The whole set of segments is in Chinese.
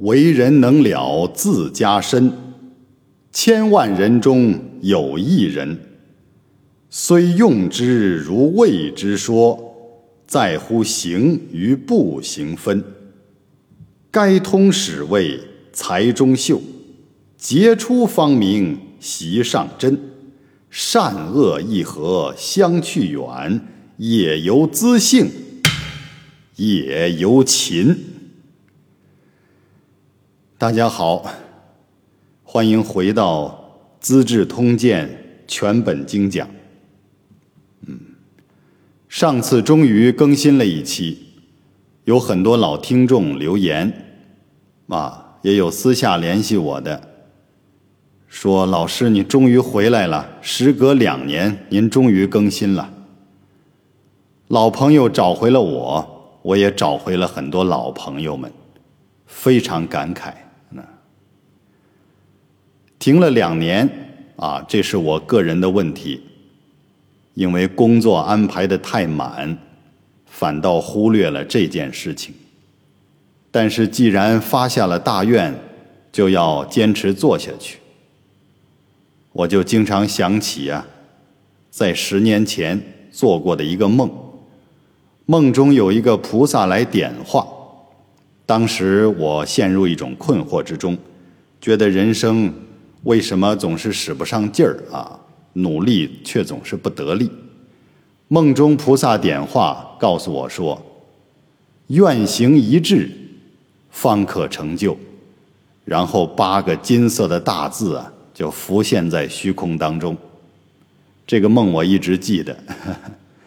为人能了自家身，千万人中有一人，虽用之如谓之说，在乎行与不行分。该通始谓才中秀，杰出方明习上真，善恶一合相去远，也由资性，也由勤。大家好，欢迎回到《资治通鉴》全本精讲。嗯，上次终于更新了一期，有很多老听众留言，啊，也有私下联系我的，说老师你终于回来了，时隔两年，您终于更新了。老朋友找回了我，我也找回了很多老朋友们，非常感慨。停了两年，啊，这是我个人的问题，因为工作安排的太满，反倒忽略了这件事情。但是既然发下了大愿，就要坚持做下去。我就经常想起呀，在十年前做过的一个梦，梦中有一个菩萨来点化，当时我陷入一种困惑之中，觉得人生。为什么总是使不上劲儿啊？努力却总是不得力。梦中菩萨点化，告诉我说：“愿行一致，方可成就。”然后八个金色的大字啊，就浮现在虚空当中。这个梦我一直记得。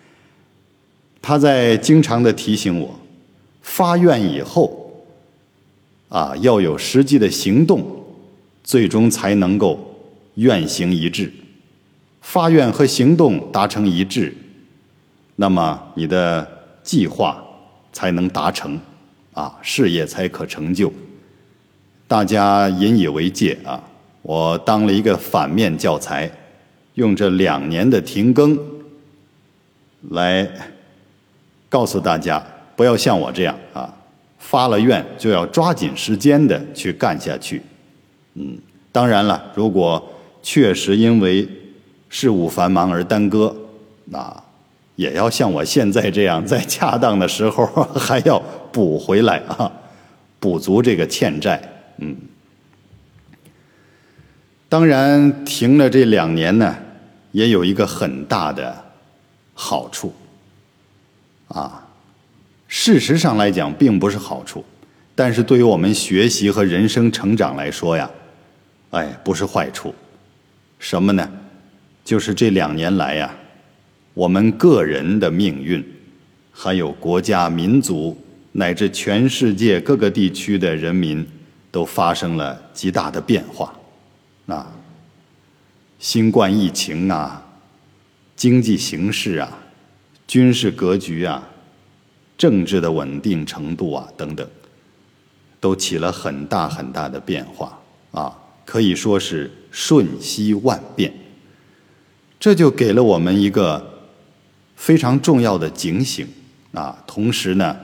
他在经常的提醒我，发愿以后啊，要有实际的行动。最终才能够愿行一致，发愿和行动达成一致，那么你的计划才能达成，啊，事业才可成就。大家引以为戒啊！我当了一个反面教材，用这两年的停更来告诉大家，不要像我这样啊，发了愿就要抓紧时间的去干下去。嗯，当然了，如果确实因为事务繁忙而耽搁，那也要像我现在这样，在恰当的时候还要补回来啊，补足这个欠债。嗯，当然停了这两年呢，也有一个很大的好处啊，事实上来讲并不是好处，但是对于我们学习和人生成长来说呀。哎，不是坏处，什么呢？就是这两年来呀，我们个人的命运，还有国家、民族乃至全世界各个地区的人民，都发生了极大的变化。啊，新冠疫情啊，经济形势啊，军事格局啊，政治的稳定程度啊，等等，都起了很大很大的变化啊。可以说是瞬息万变，这就给了我们一个非常重要的警醒啊！同时呢，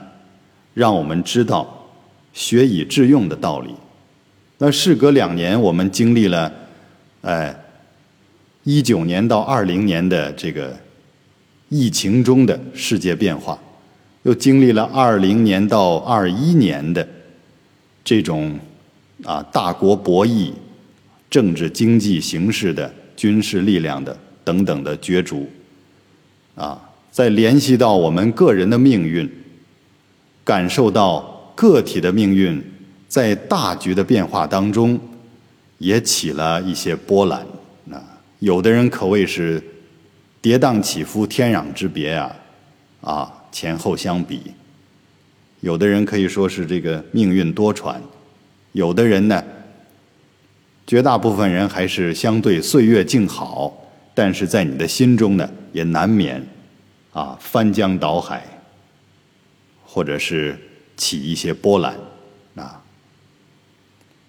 让我们知道学以致用的道理。那事隔两年，我们经历了哎一九年到二零年的这个疫情中的世界变化，又经历了二零年到二一年的这种啊大国博弈。政治经济形势的、军事力量的等等的角逐，啊，再联系到我们个人的命运，感受到个体的命运在大局的变化当中也起了一些波澜。啊，有的人可谓是跌宕起伏、天壤之别啊，啊，前后相比；有的人可以说是这个命运多舛，有的人呢。绝大部分人还是相对岁月静好，但是在你的心中呢，也难免啊翻江倒海，或者是起一些波澜啊。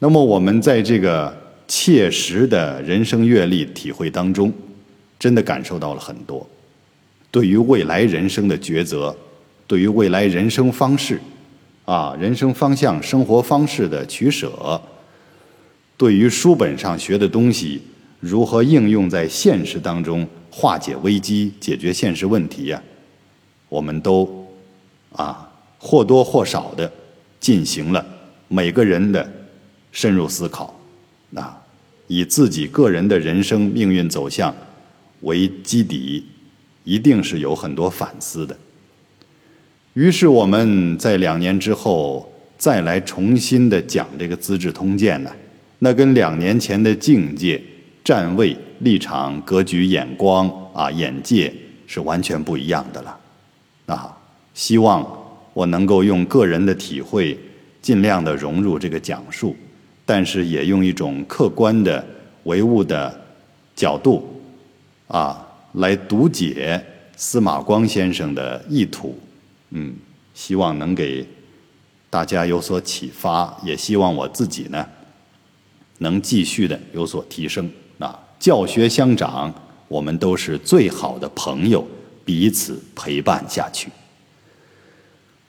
那么我们在这个切实的人生阅历体会当中，真的感受到了很多，对于未来人生的抉择，对于未来人生方式，啊，人生方向、生活方式的取舍，对于书本上学的东西，如何应用在现实当中，化解危机、解决现实问题呀？我们都啊或多或少的进行了每个人的深入思考，啊，以自己个人的人生命运走向为基底，一定是有很多反思的。于是我们在两年之后再来重新的讲这个《资治通鉴》呢，那跟两年前的境界、站位、立场、格局、眼光啊、眼界是完全不一样的了。啊，希望我能够用个人的体会，尽量的融入这个讲述，但是也用一种客观的、唯物的角度啊，来读解司马光先生的意图。嗯，希望能给大家有所启发，也希望我自己呢能继续的有所提升。啊，教学相长，我们都是最好的朋友，彼此陪伴下去。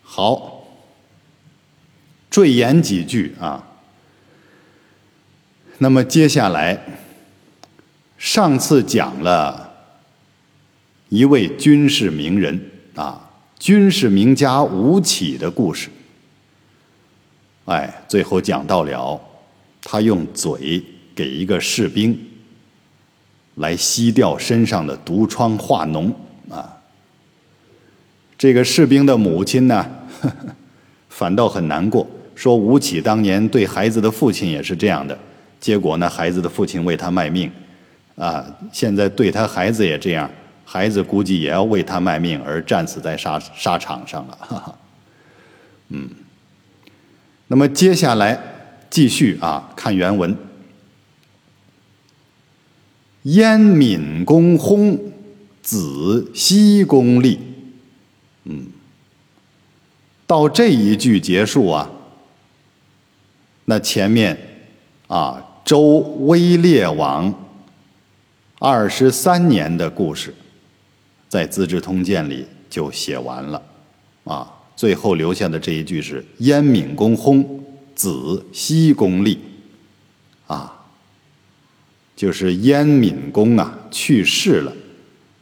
好，赘言几句啊。那么接下来，上次讲了一位军事名人啊。军事名家吴起的故事，哎，最后讲到了，他用嘴给一个士兵来吸掉身上的毒疮化脓啊。这个士兵的母亲呢，反倒很难过，说吴起当年对孩子的父亲也是这样的，结果呢，孩子的父亲为他卖命，啊，现在对他孩子也这样。孩子估计也要为他卖命而战死在沙沙场上了，哈哈。嗯，那么接下来继续啊，看原文。燕闵公薨，子奚公立。嗯，到这一句结束啊，那前面啊，周威烈王二十三年的故事。在《资治通鉴》里就写完了，啊，最后留下的这一句是“燕闵公薨，子西公立”，啊，就是燕闵公啊去世了，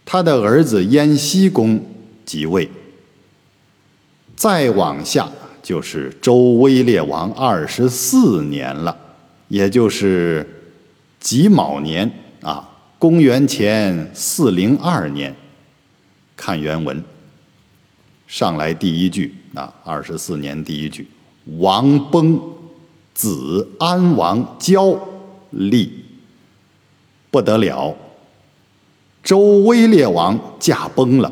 他的儿子燕西公即位。再往下就是周威烈王二十四年了，也就是己卯年啊，公元前四零二年。看原文，上来第一句啊，二十四年第一句，王崩，子安王交立，不得了，周威烈王驾崩了，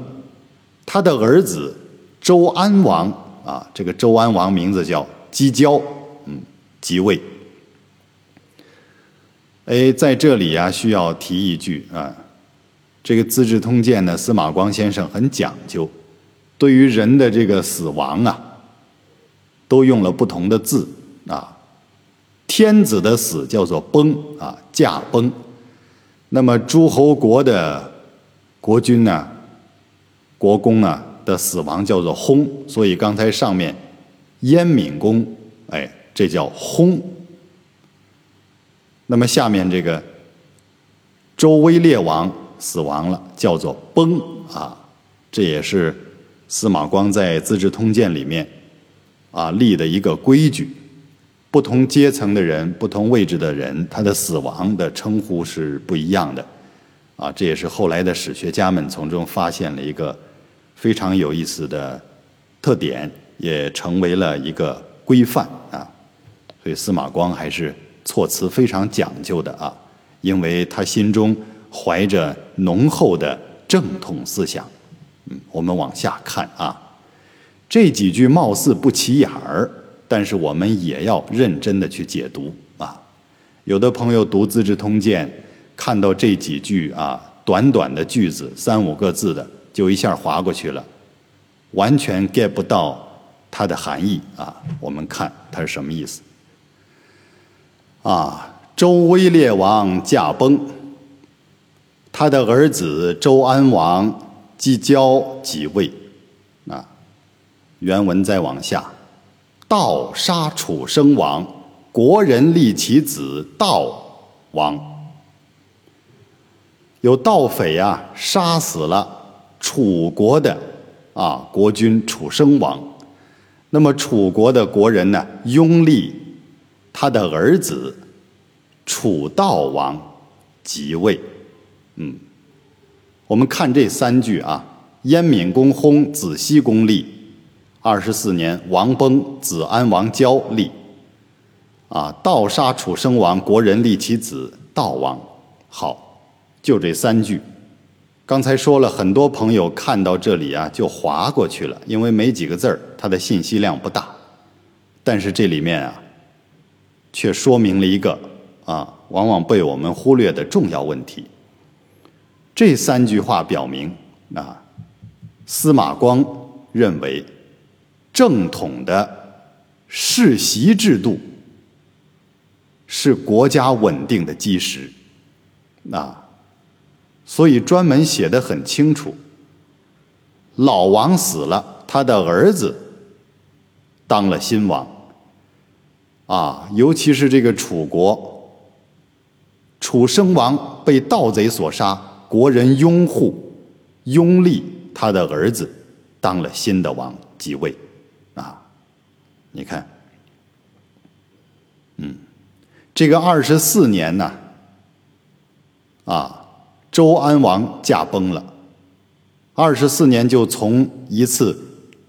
他的儿子周安王啊，这个周安王名字叫姬交，嗯，即位。哎，在这里呀，需要提一句啊。这个《资治通鉴》呢，司马光先生很讲究，对于人的这个死亡啊，都用了不同的字啊。天子的死叫做崩啊，驾崩。那么诸侯国的国君呢，国公啊的死亡叫做薨。所以刚才上面燕闵公，哎，这叫薨。那么下面这个周威烈王。死亡了，叫做崩啊！这也是司马光在《资治通鉴》里面啊立的一个规矩。不同阶层的人、不同位置的人，他的死亡的称呼是不一样的啊！这也是后来的史学家们从中发现了一个非常有意思的特点，也成为了一个规范啊！所以司马光还是措辞非常讲究的啊，因为他心中。怀着浓厚的正统思想，嗯，我们往下看啊，这几句貌似不起眼儿，但是我们也要认真的去解读啊。有的朋友读《资治通鉴》，看到这几句啊，短短的句子，三五个字的，就一下划过去了，完全 get 不到它的含义啊。我们看它是什么意思啊？周威烈王驾崩。他的儿子周安王姬交即位，原文再往下，盗杀楚生王，国人立其子悼王。有盗匪啊，杀死了楚国的啊国君楚生王。那么楚国的国人呢，拥立他的儿子楚悼王即位。嗯，我们看这三句啊：燕闵公薨，子西公立；二十四年，王崩，子安王交立。啊，盗杀楚生王，国人立其子悼王。好，就这三句。刚才说了很多朋友看到这里啊，就划过去了，因为没几个字儿，它的信息量不大。但是这里面啊，却说明了一个啊，往往被我们忽略的重要问题。这三句话表明啊，司马光认为正统的世袭制度是国家稳定的基石啊。所以专门写的很清楚，老王死了，他的儿子当了新王。啊，尤其是这个楚国，楚生王被盗贼所杀，国人拥护、拥立他的儿子当了新的王即位。你看，嗯，这个二十四年呢，啊。周安王驾崩了，二十四年就从一次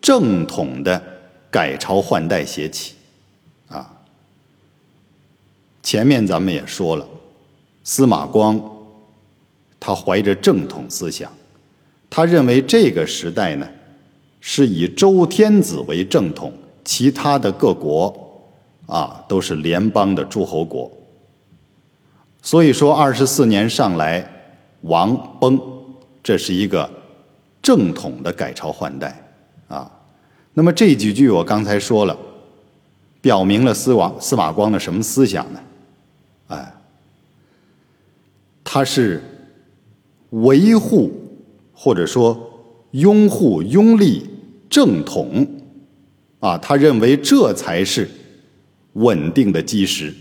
正统的改朝换代写起，啊，前面咱们也说了，司马光他怀着正统思想，他认为这个时代呢是以周天子为正统，其他的各国啊都是联邦的诸侯国，所以说二十四年上来。王崩，这是一个正统的改朝换代啊。那么这几句我刚才说了，表明了司王司马光的什么思想呢？哎，他是维护或者说拥护拥立正统啊，他认为这才是稳定的基石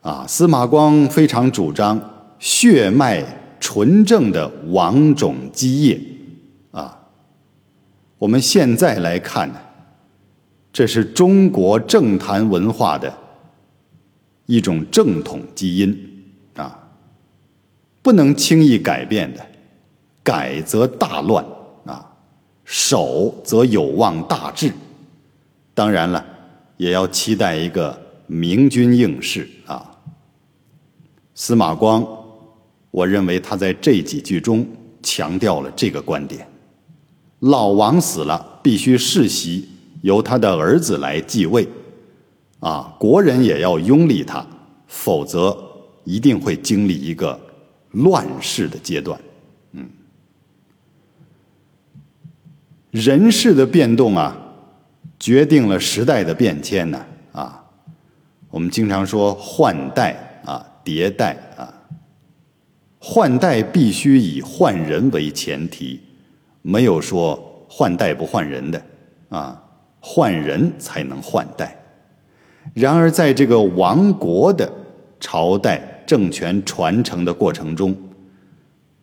啊。司马光非常主张。血脉纯正的王种基业，啊，我们现在来看呢，这是中国政坛文化的一种正统基因啊，不能轻易改变的，改则大乱啊，守则有望大治。当然了，也要期待一个明君应试啊，司马光。我认为他在这几句中强调了这个观点：老王死了，必须世袭，由他的儿子来继位，啊，国人也要拥立他，否则一定会经历一个乱世的阶段。嗯，人事的变动啊，决定了时代的变迁呢。啊，我们经常说换代啊，迭代啊。换代必须以换人为前提，没有说换代不换人的，啊，换人才能换代。然而，在这个亡国的朝代政权传承的过程中，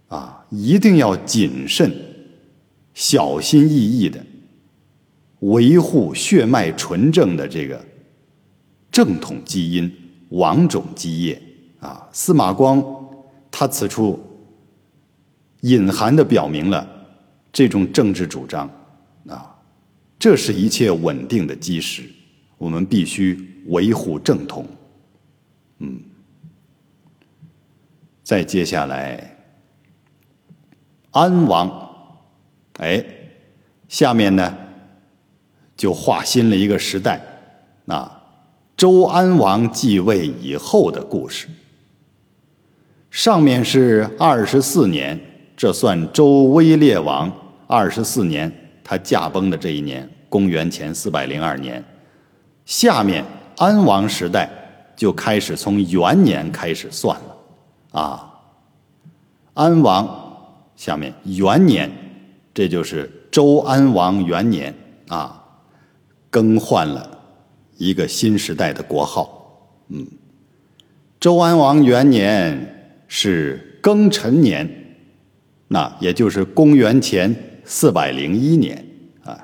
啊，一定要谨慎、小心翼翼的维护血脉纯正的这个正统基因、王种基业。啊，司马光。他此处隐含的表明了这种政治主张啊，这是一切稳定的基石，我们必须维护正统。嗯，再接下来，安王，哎，下面呢就划新了一个时代，啊，周安王继位以后的故事。上面是二十四年，这算周威烈王二十四年，他驾崩的这一年，公元前四百零二年。下面安王时代就开始从元年开始算了，啊，安王下面元年，这就是周安王元年啊。更换了一个新时代的国号。嗯，周安王元年是庚辰年，那也就是公元前四百零一年啊。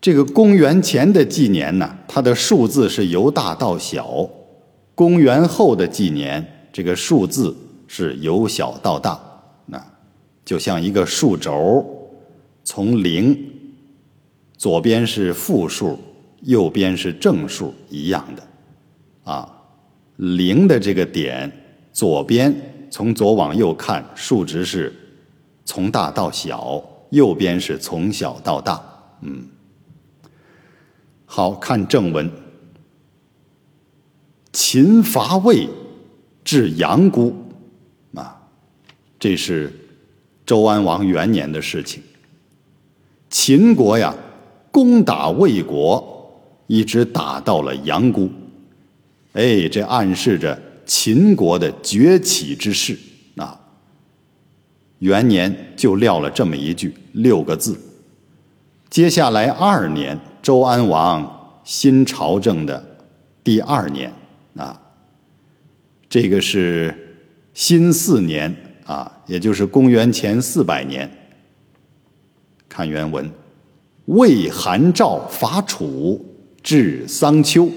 这个公元前的纪年呢，它的数字是由大到小；公元后的纪年，这个数字是由小到大。那就像一个数轴。从零，左边是负数，右边是正数一样的，啊，零的这个点，左边从左往右看，数值是从大到小，右边是从小到大，嗯，好看正文，秦伐魏，至阳谷，啊，这是周安王元年的事情。秦国呀，攻打魏国，一直打到了阳谷。哎，这暗示着秦国的崛起之势啊。元年就撂了这么一句六个字。接下来二年，周安王新朝政的第二年啊，这个是新四年啊，也就是公元前四百年。看原文，魏、韩、赵伐楚，至桑丘。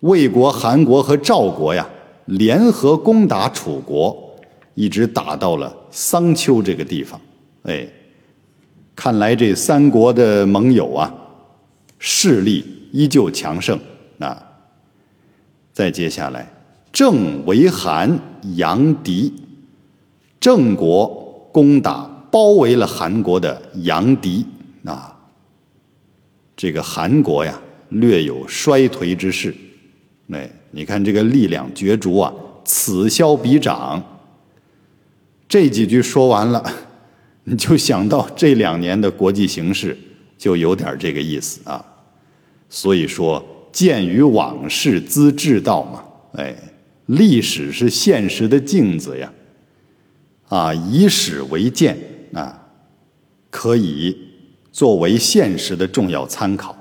魏国、韩国和赵国呀，联合攻打楚国，一直打到了桑丘这个地方。哎，看来这三国的盟友啊，势力依旧强盛啊。再接下来，郑为韩，杨狄，郑国攻打。包围了韩国的杨狄啊，这个韩国呀略有衰颓之势。哎，你看这个力量角逐啊，此消彼长。这几句说完了，你就想到这两年的国际形势，就有点这个意思啊。所以说，鉴于往事资治道嘛，哎，历史是现实的镜子呀，啊，以史为鉴。啊，可以作为现实的重要参考，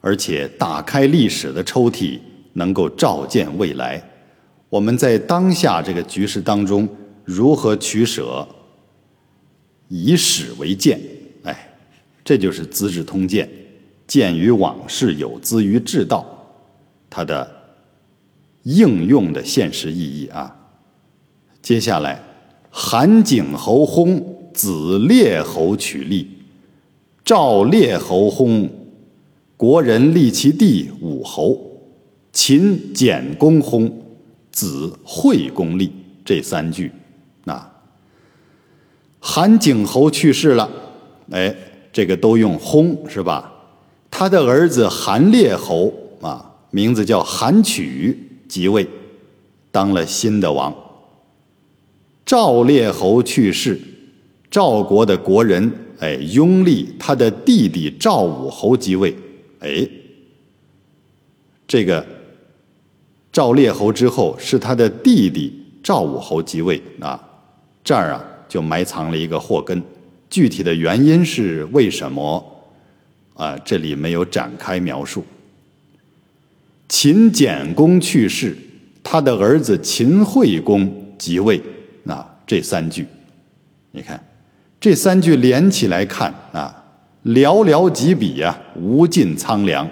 而且打开历史的抽屉，能够照见未来。我们在当下这个局势当中如何取舍？以史为鉴，哎，这就是《资治通鉴》，鉴于往事，有资于治道，它的应用的现实意义啊。接下来，韩景侯薨。子列侯取立，赵烈侯薨，国人立其弟武侯。秦简公薨，子惠公立。这三句，啊，韩景侯去世了，哎，这个都用薨是吧？他的儿子韩烈侯啊，名字叫韩曲，即位，当了新的王。赵烈侯去世。赵国的国人，哎，拥立他的弟弟赵武侯即位，哎，这个赵烈侯之后是他的弟弟赵武侯即位啊，这儿啊就埋藏了一个祸根，具体的原因是为什么啊？这里没有展开描述。秦简公去世，他的儿子秦惠公即位，啊，这三句，你看。这三句连起来看啊，寥寥几笔呀，无尽苍凉。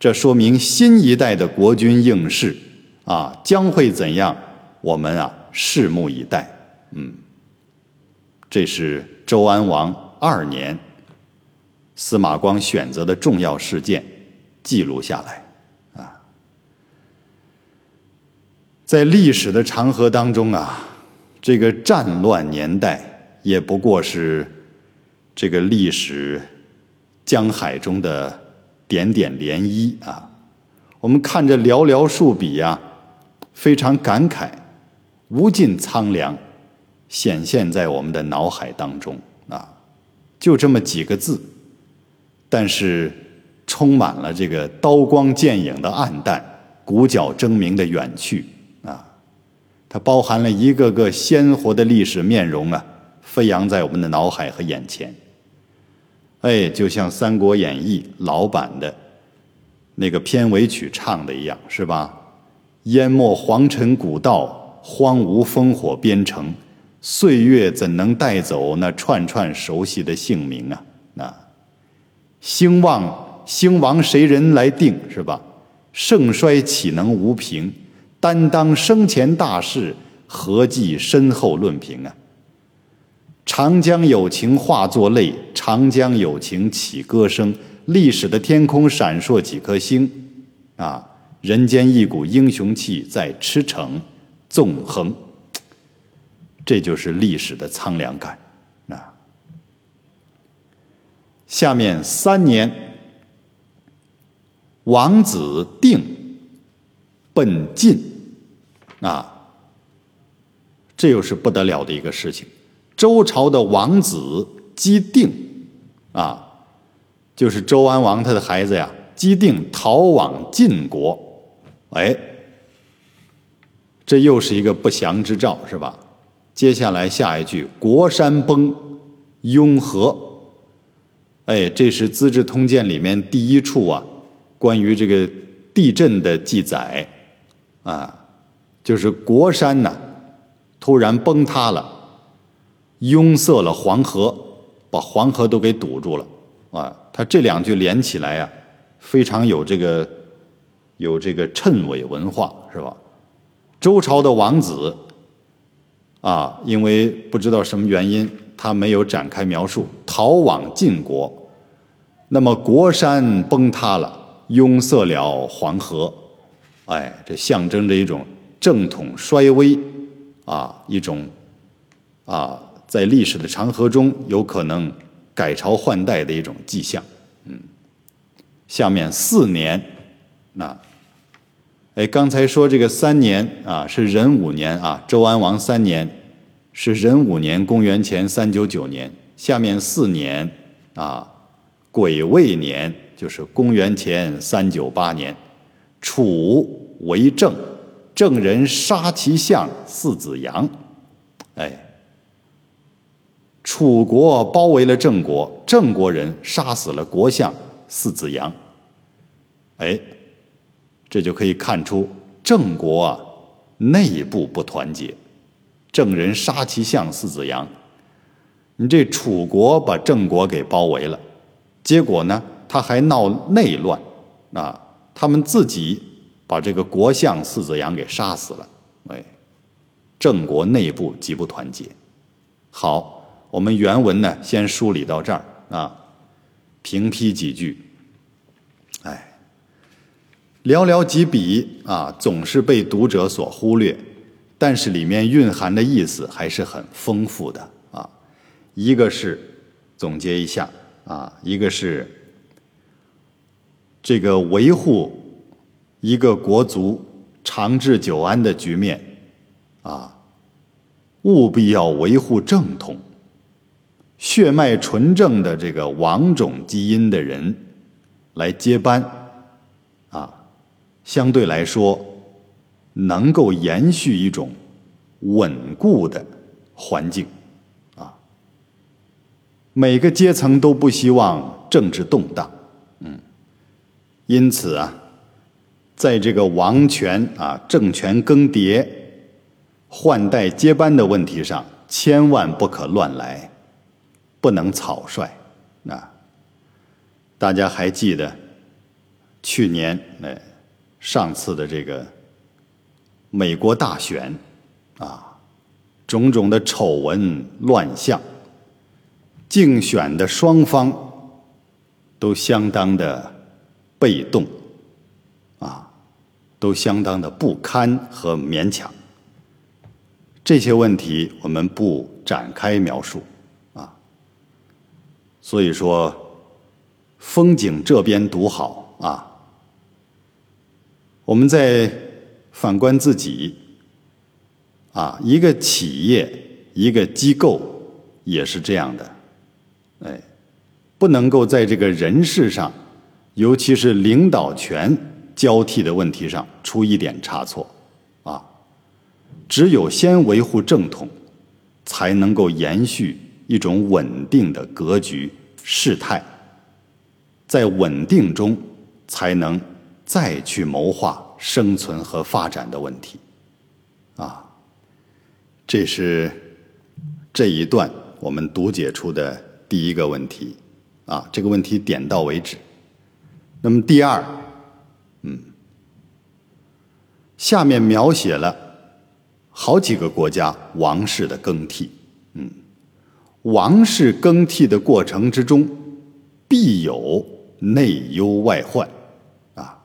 这说明新一代的国君应试啊，将会怎样？我们啊，拭目以待。嗯，这是周安王二年，司马光选择的重要事件，记录下来啊。在历史的长河当中啊，这个战乱年代。也不过是这个历史江海中的点点涟漪啊！我们看着寥寥数笔呀，非常感慨，无尽苍凉显现在我们的脑海当中啊！就这么几个字，但是充满了这个刀光剑影的暗淡，鼓角争鸣的远去啊！它包含了一个个鲜活的历史面容啊！飞扬在我们的脑海和眼前，哎，就像《三国演义》老版的那个片尾曲唱的一样，是吧？淹没黄尘古道，荒芜烽火边城，岁月怎能带走那串串熟悉的姓名啊？那兴旺兴亡谁人来定？是吧？盛衰岂能无凭？担当生前大事，何计身后论评啊？长江有情化作泪，长江有情起歌声。历史的天空闪烁几颗星，啊，人间一股英雄气在驰骋纵横。这就是历史的苍凉感啊。下面三年，王子定奔晋，啊，这又是不得了的一个事情。周朝的王子姬定，啊，就是周安王他的孩子呀。姬定逃往晋国，哎，这又是一个不祥之兆，是吧？接下来下一句“国山崩，雍和”，哎，这是《资治通鉴》里面第一处啊，关于这个地震的记载，啊，就是国山呐，突然崩塌了。拥塞了黄河，把黄河都给堵住了，啊，他这两句连起来呀，非常有这个有这个谶纬文化，是吧？周朝的王子啊，因为不知道什么原因，他没有展开描述，逃往晋国，那么国山崩塌了，拥塞了黄河，哎，这象征着一种正统衰微啊，一种啊。在历史的长河中，有可能改朝换代的一种迹象。嗯，下面四年，那，哎，刚才说这个三年啊，是壬午年啊，周安王三年是壬午年，公元前三九九年。下面四年啊，癸未年就是公元前三九八年，楚为政，郑人杀其相四子阳，哎。楚国包围了郑国，郑国人杀死了国相四子阳。哎，这就可以看出郑国啊内部不团结，郑人杀其相四子阳。你这楚国把郑国给包围了，结果呢他还闹内乱啊，他们自己把这个国相四子阳给杀死了。哎，郑国内部极不团结。好。我们原文呢，先梳理到这儿啊，评批几句。哎，寥寥几笔啊，总是被读者所忽略，但是里面蕴含的意思还是很丰富的啊。一个是总结一下啊，一个是这个维护一个国族长治久安的局面啊，务必要维护正统。血脉纯正的这个王种基因的人来接班，啊，相对来说能够延续一种稳固的环境，啊，每个阶层都不希望政治动荡，嗯，因此啊，在这个王权啊政权更迭、换代接班的问题上，千万不可乱来。不能草率，啊！大家还记得去年哎上次的这个美国大选啊，种种的丑闻乱象，竞选的双方都相当的被动，啊，都相当的不堪和勉强。这些问题我们不展开描述。所以说，风景这边独好啊。我们再反观自己，啊，一个企业、一个机构也是这样的，哎，不能够在这个人事上，尤其是领导权交替的问题上出一点差错，啊，只有先维护正统，才能够延续。一种稳定的格局，事态，在稳定中才能再去谋划生存和发展的问题。啊，这是这一段我们读解出的第一个问题。啊，这个问题点到为止。那么第二，嗯，下面描写了好几个国家王室的更替。王室更替的过程之中，必有内忧外患。啊，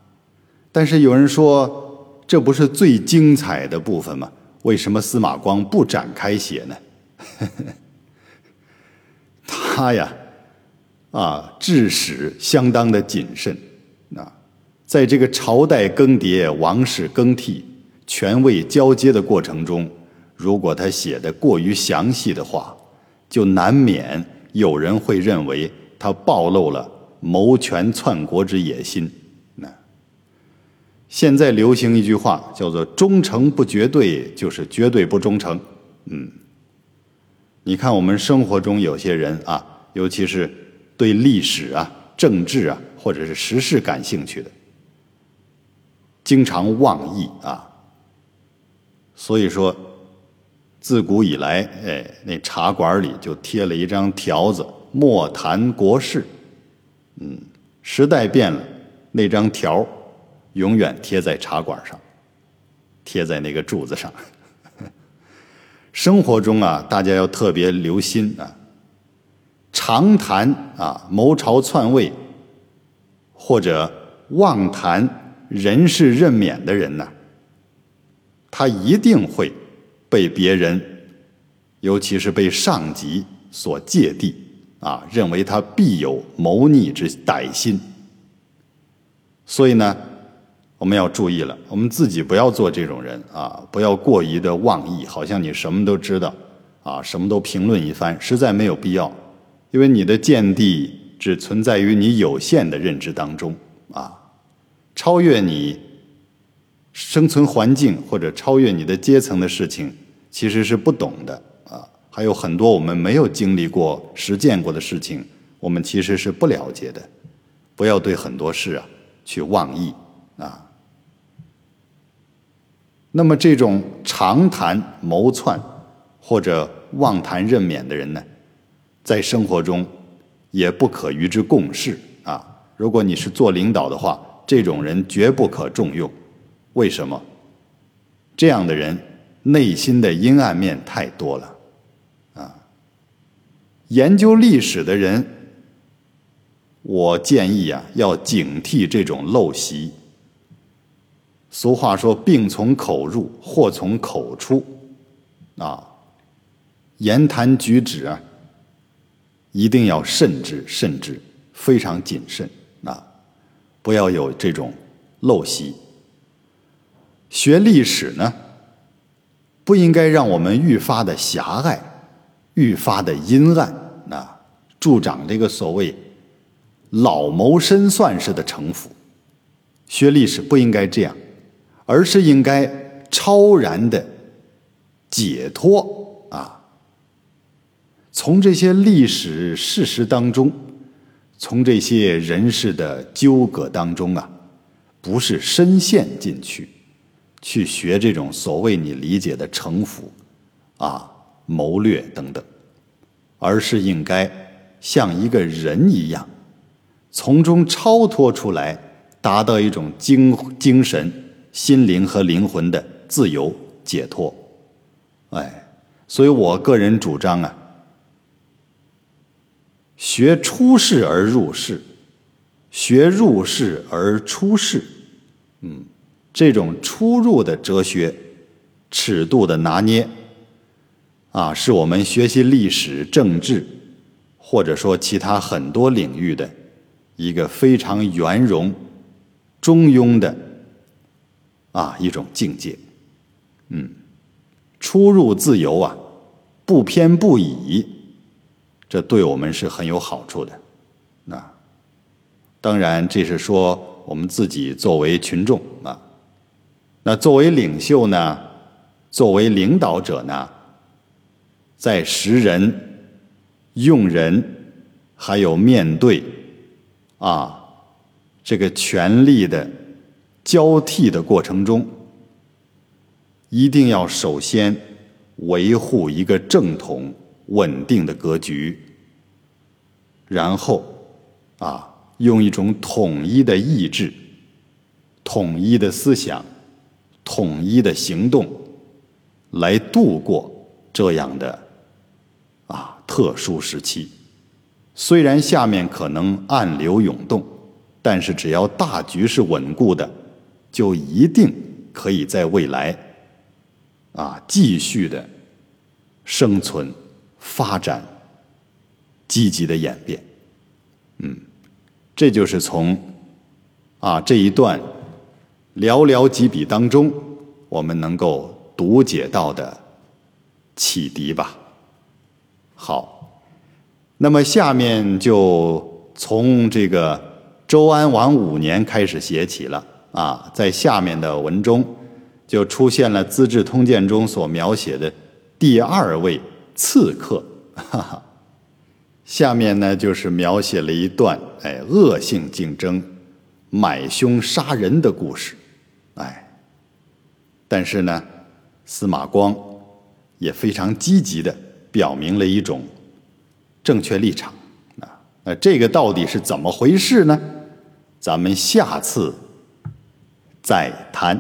但是有人说，这不是最精彩的部分吗？为什么司马光不展开写呢？他呀。啊，治史相当的谨慎，啊，在这个朝代更迭、王室更替、权位交接的过程中，如果他写的过于详细的话，就难免有人会认为他暴露了谋权篡国之野心。那现在流行一句话叫做“忠诚不绝对，就是绝对不忠诚”。嗯，你看我们生活中有些人啊，尤其是。对历史啊、政治啊，或者是时事感兴趣的，经常妄议啊。所以说，自古以来，哎，那茶馆里就贴了一张条子：“莫谈国事。”嗯，时代变了，那张条永远贴在茶馆上，贴在那个柱子上。生活中啊，大家要特别留心啊。常谈啊谋朝篡位，或者妄谈人事任免的人呢，他一定会被别人，尤其是被上级所芥蒂啊，认为他必有谋逆之歹心。所以呢，我们要注意了，我们自己不要做这种人啊，不要过于的妄议，好像你什么都知道啊，什么都评论一番，实在没有必要。因为你的见地只存在于你有限的认知当中啊，超越你生存环境或者超越你的阶层的事情，其实是不懂的啊。还有很多我们没有经历过、实践过的事情，我们其实是不了解的。不要对很多事啊去妄议啊。那么这种常谈谋篡或者妄谈任免的人呢？在生活中，也不可与之共事啊！如果你是做领导的话，这种人绝不可重用。为什么？这样的人内心的阴暗面太多了啊！研究历史的人，我建议啊，要警惕这种陋习。俗话说：“病从口入，祸从口出。”啊，言谈举止啊。一定要慎之慎之，非常谨慎啊！不要有这种陋习。学历史呢，不应该让我们愈发的狭隘，愈发的阴暗啊，助长这个所谓老谋深算式的城府。学历史不应该这样，而是应该超然的解脱啊。从这些历史事实当中，从这些人事的纠葛当中啊，不是深陷进去，去学这种所谓你理解的城府，啊，谋略等等，而是应该像一个人一样，从中超脱出来，达到一种精精神、心灵和灵魂的自由解脱。哎，所以我个人主张啊。学出世而入世，学入世而出世，嗯，这种出入的哲学尺度的拿捏，啊，是我们学习历史、政治，或者说其他很多领域的一个非常圆融、中庸的啊一种境界，嗯，出入自由啊，不偏不倚。这对我们是很有好处的，那当然这是说我们自己作为群众啊，那作为领袖呢，作为领导者呢，在识人、用人、还有面对啊这个权力的交替的过程中，一定要首先维护一个正统稳定的格局，然后啊用一种统一的意志、统一的思想、统一的行动来度过这样的啊特殊时期。虽然下面可能暗流涌动，但是只要大局是稳固的，就一定可以在未来啊继续的生存、发展、积极的演变。嗯，这就是从啊这一段寥寥几笔当中，我们能够读解到的启迪吧。好。那么下面就从这个周安王五年开始写起了啊，在下面的文中就出现了《资治通鉴》中所描写的第二位刺客，哈哈。下面呢就是描写了一段哎恶性竞争、买凶杀人的故事，但是呢，司马光也非常积极的表明了一种。正确立场啊，那这个到底是怎么回事呢？咱们下次再谈。